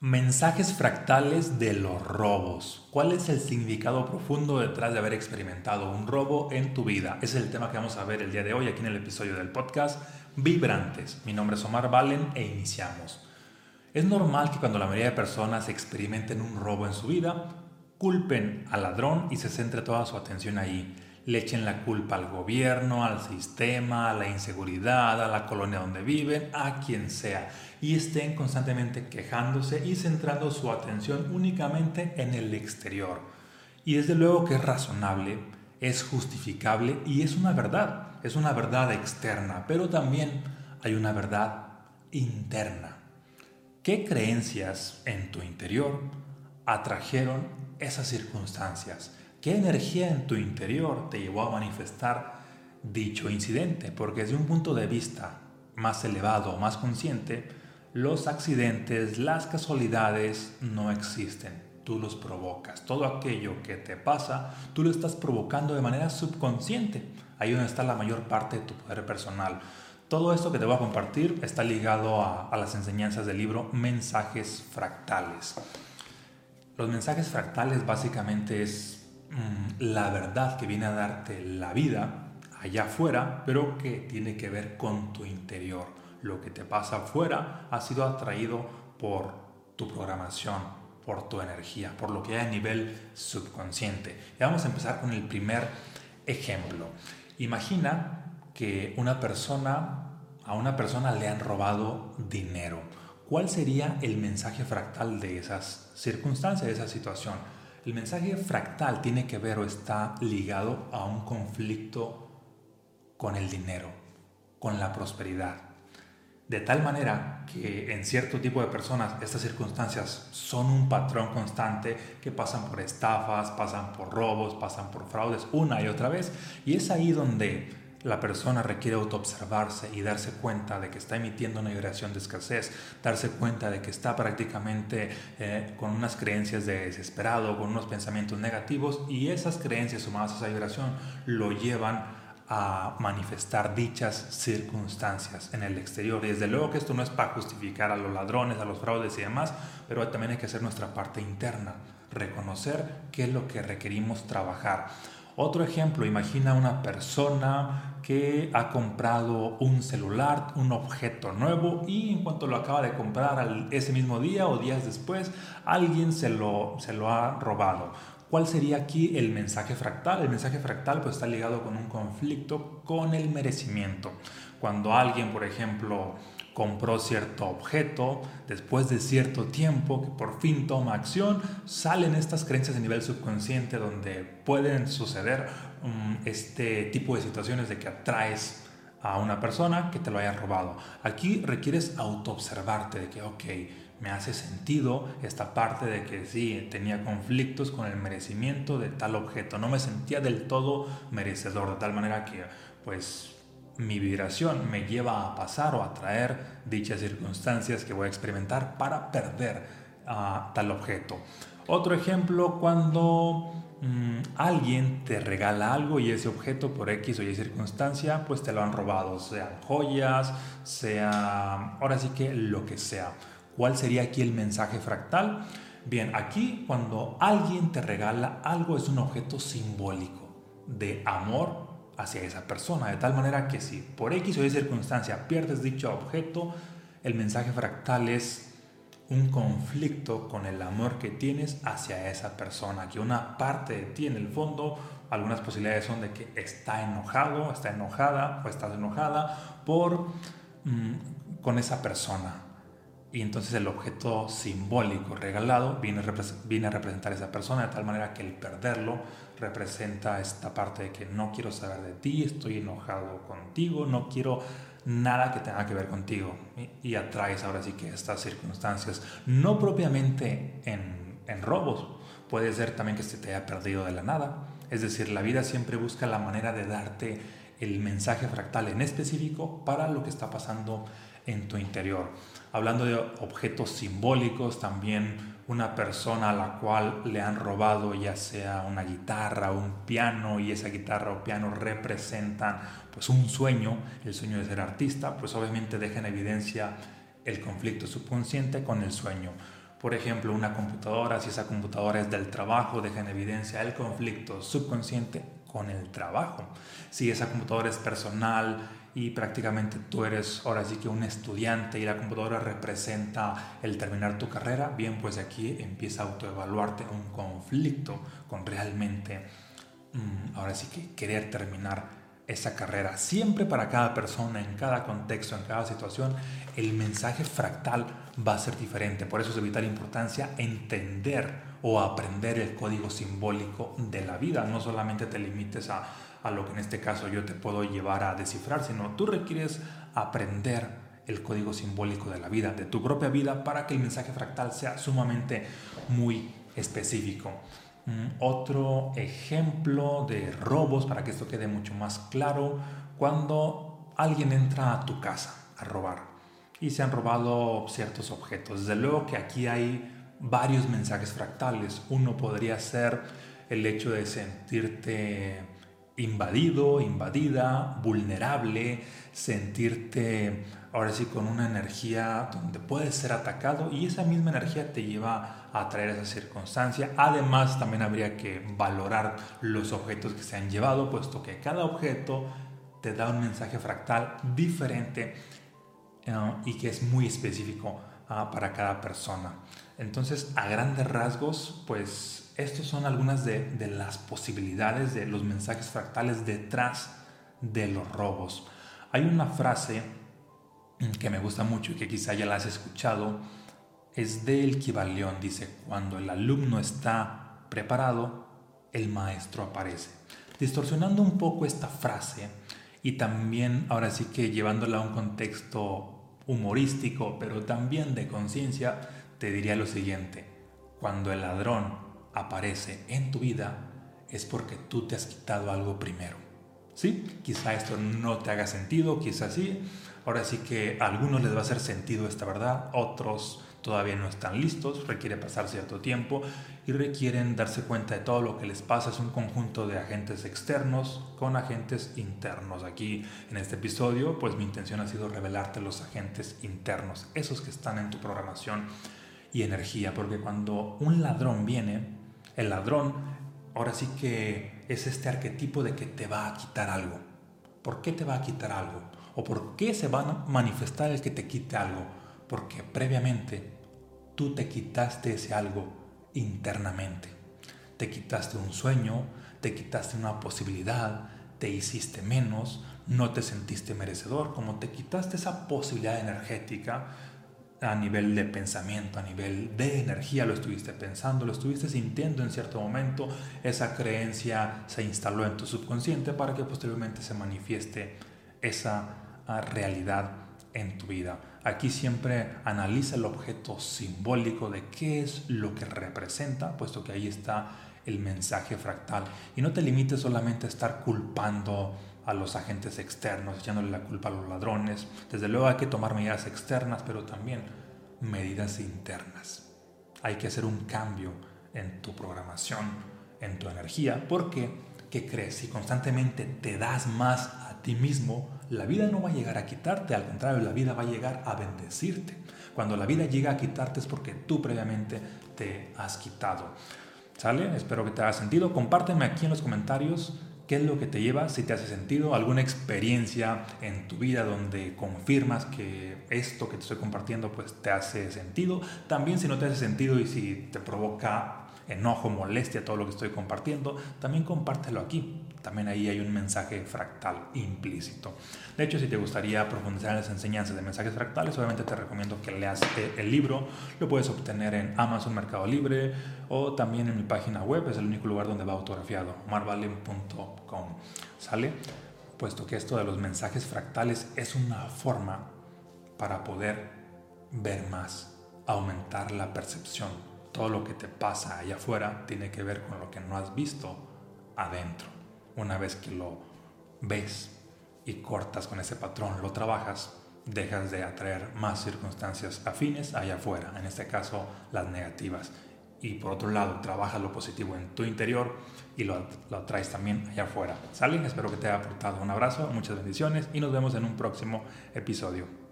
Mensajes fractales de los robos. ¿Cuál es el significado profundo detrás de haber experimentado un robo en tu vida? Es el tema que vamos a ver el día de hoy aquí en el episodio del podcast Vibrantes. Mi nombre es Omar Valen e iniciamos. Es normal que cuando la mayoría de personas experimenten un robo en su vida, culpen al ladrón y se centre toda su atención ahí le echen la culpa al gobierno, al sistema, a la inseguridad, a la colonia donde viven, a quien sea, y estén constantemente quejándose y centrando su atención únicamente en el exterior. Y desde luego que es razonable, es justificable y es una verdad, es una verdad externa, pero también hay una verdad interna. ¿Qué creencias en tu interior atrajeron esas circunstancias? ¿Qué energía en tu interior te llevó a manifestar dicho incidente? Porque desde un punto de vista más elevado, más consciente, los accidentes, las casualidades no existen. Tú los provocas. Todo aquello que te pasa, tú lo estás provocando de manera subconsciente. Ahí donde está la mayor parte de tu poder personal. Todo esto que te voy a compartir está ligado a, a las enseñanzas del libro Mensajes Fractales. Los mensajes fractales básicamente es la verdad que viene a darte la vida allá afuera, pero que tiene que ver con tu interior. Lo que te pasa afuera ha sido atraído por tu programación, por tu energía, por lo que hay a nivel subconsciente. Y vamos a empezar con el primer ejemplo. Imagina que una persona, a una persona le han robado dinero. ¿Cuál sería el mensaje fractal de esas circunstancias, de esa situación? El mensaje fractal tiene que ver o está ligado a un conflicto con el dinero, con la prosperidad. De tal manera que en cierto tipo de personas estas circunstancias son un patrón constante que pasan por estafas, pasan por robos, pasan por fraudes una y otra vez. Y es ahí donde la persona requiere autoobservarse y darse cuenta de que está emitiendo una vibración de escasez, darse cuenta de que está prácticamente eh, con unas creencias de desesperado, con unos pensamientos negativos y esas creencias sumadas a esa vibración lo llevan a manifestar dichas circunstancias en el exterior. Y desde luego que esto no es para justificar a los ladrones, a los fraudes y demás, pero también hay que hacer nuestra parte interna, reconocer qué es lo que requerimos trabajar. Otro ejemplo, imagina una persona que ha comprado un celular, un objeto nuevo y en cuanto lo acaba de comprar ese mismo día o días después, alguien se lo, se lo ha robado. ¿Cuál sería aquí el mensaje fractal? El mensaje fractal pues está ligado con un conflicto con el merecimiento. Cuando alguien, por ejemplo, compró cierto objeto, después de cierto tiempo que por fin toma acción, salen estas creencias a nivel subconsciente donde pueden suceder um, este tipo de situaciones de que atraes a una persona que te lo haya robado. Aquí requieres autoobservarte de que, ok, me hace sentido esta parte de que sí, tenía conflictos con el merecimiento de tal objeto, no me sentía del todo merecedor, de tal manera que pues mi vibración me lleva a pasar o a traer dichas circunstancias que voy a experimentar para perder a tal objeto. Otro ejemplo, cuando mm, alguien te regala algo y ese objeto por X o Y circunstancia, pues te lo han robado, sean joyas, sea, ahora sí que lo que sea. ¿Cuál sería aquí el mensaje fractal? Bien, aquí cuando alguien te regala algo es un objeto simbólico de amor hacia esa persona, de tal manera que si por X o Y circunstancia pierdes dicho objeto, el mensaje fractal es un conflicto con el amor que tienes hacia esa persona, que una parte de ti en el fondo, algunas posibilidades son de que está enojado, está enojada o estás enojada por mm, con esa persona. Y entonces el objeto simbólico regalado viene, viene a representar a esa persona de tal manera que el perderlo representa esta parte de que no quiero saber de ti, estoy enojado contigo, no quiero nada que tenga que ver contigo. Y, atraes ahora sí que estas circunstancias, no propiamente en, en robos, puede ser también que se te haya perdido de la nada. Es decir, la vida siempre busca la manera de darte el mensaje fractal en específico para lo que está pasando en tu interior. Hablando de objetos simbólicos, también una persona a la cual le han robado ya sea una guitarra o un piano y esa guitarra o piano representan pues un sueño, el sueño de ser artista, pues obviamente deja en evidencia el conflicto subconsciente con el sueño. por ejemplo, una computadora, si esa computadora es del trabajo, deja en evidencia el conflicto subconsciente con el trabajo. Si esa computadora es personal y prácticamente tú eres ahora sí que un estudiante y la computadora representa el terminar tu carrera, bien, pues aquí empieza a autoevaluarte un conflicto con realmente, mm, ahora sí que querer terminar esa carrera. Siempre para cada persona, en cada contexto, en cada situación, el mensaje fractal va a ser diferente. Por eso es de vital importancia entender o aprender el código simbólico de la vida. No solamente te limites a, a lo que en este caso yo te puedo llevar a descifrar, sino tú requieres aprender el código simbólico de la vida, de tu propia vida, para que el mensaje fractal sea sumamente muy específico. Mm, otro ejemplo de robos, para que esto quede mucho más claro, cuando alguien entra a tu casa a robar y se han robado ciertos objetos. Desde luego que aquí hay varios mensajes fractales. Uno podría ser el hecho de sentirte invadido, invadida, vulnerable, sentirte ahora sí con una energía donde puedes ser atacado y esa misma energía te lleva a traer esa circunstancia. Además, también habría que valorar los objetos que se han llevado, puesto que cada objeto te da un mensaje fractal diferente eh, y que es muy específico para cada persona. Entonces, a grandes rasgos, pues estos son algunas de, las posibilidades de los mensajes fractales detrás de los robos. Hay una frase que me gusta mucho y que quizá ya la has escuchado, es del Kibaleón. Dice, cuando el alumno está preparado, el maestro aparece. Distorsionando un poco esta frase y también ahora sí que llevándola a un contexto humorístico, pero también de conciencia, te diría lo siguiente. Cuando el ladrón aparece en tu vida, es porque tú te has quitado algo primero. ¿Sí? Quizá esto no te haga sentido, quizá sí, Ahora sí que a algunos les va a hacer sentido esta verdad, otros todavía no están listos, requiere pasar cierto tiempo y requieren darse cuenta de todo lo que les pasa. Es un conjunto de agentes externos con agentes internos. Aquí en este episodio, pues mi intención ha sido revelarte los agentes internos, esos que están en tu programación y energía, porque cuando un ladrón viene, el ladrón ahora sí que es este arquetipo de que te va a quitar algo. ¿Por qué te va a quitar algo? ¿O por qué se va a manifestar el que te quite algo? Porque previamente tú te quitaste ese algo internamente. Te quitaste un sueño, te quitaste una posibilidad, te hiciste menos, no te sentiste merecedor, como te quitaste esa posibilidad energética a nivel de pensamiento, a nivel de energía, lo estuviste pensando, lo estuviste sintiendo en cierto momento, esa creencia se instaló en tu subconsciente para que posteriormente se manifieste esa realidad en tu vida. Aquí siempre analiza el objeto simbólico de qué es lo que representa, puesto que ahí está el mensaje fractal. Y no te limites solamente a estar culpando a los agentes externos, echándole la culpa a los ladrones. Desde luego hay que tomar medidas externas, pero también medidas internas. Hay que hacer un cambio en tu programación, en tu energía, porque, ¿qué crees? Si constantemente te das más ti mismo, la vida no va a llegar a quitarte, al contrario, la vida va a llegar a bendecirte. Cuando la vida llega a quitarte es porque tú previamente te has quitado. ¿Sale? Espero que te haya sentido. Compárteme aquí en los comentarios qué es lo que te lleva, si te hace sentido, alguna experiencia en tu vida donde confirmas que esto que te estoy compartiendo pues te hace sentido. También si no te hace sentido y si te provoca enojo, molestia, todo lo que estoy compartiendo, también compártelo aquí. También ahí hay un mensaje fractal implícito. De hecho, si te gustaría profundizar en las enseñanzas de mensajes fractales, obviamente te recomiendo que leas eh, el libro. Lo puedes obtener en Amazon Mercado Libre o también en mi página web. Es el único lugar donde va autografiado, marvalen.com. ¿Sale? Puesto que esto de los mensajes fractales es una forma para poder ver más, aumentar la percepción todo lo que te pasa allá afuera tiene que ver con lo que no has visto adentro. Una vez que lo ves y cortas con ese patrón, lo trabajas, dejas de atraer más circunstancias afines allá afuera, en este caso las negativas. Y por otro lado, trabajas lo positivo en tu interior y lo, lo traes también allá afuera. ¿Salen? Espero que te haya aportado un abrazo, muchas bendiciones y nos vemos en un próximo episodio.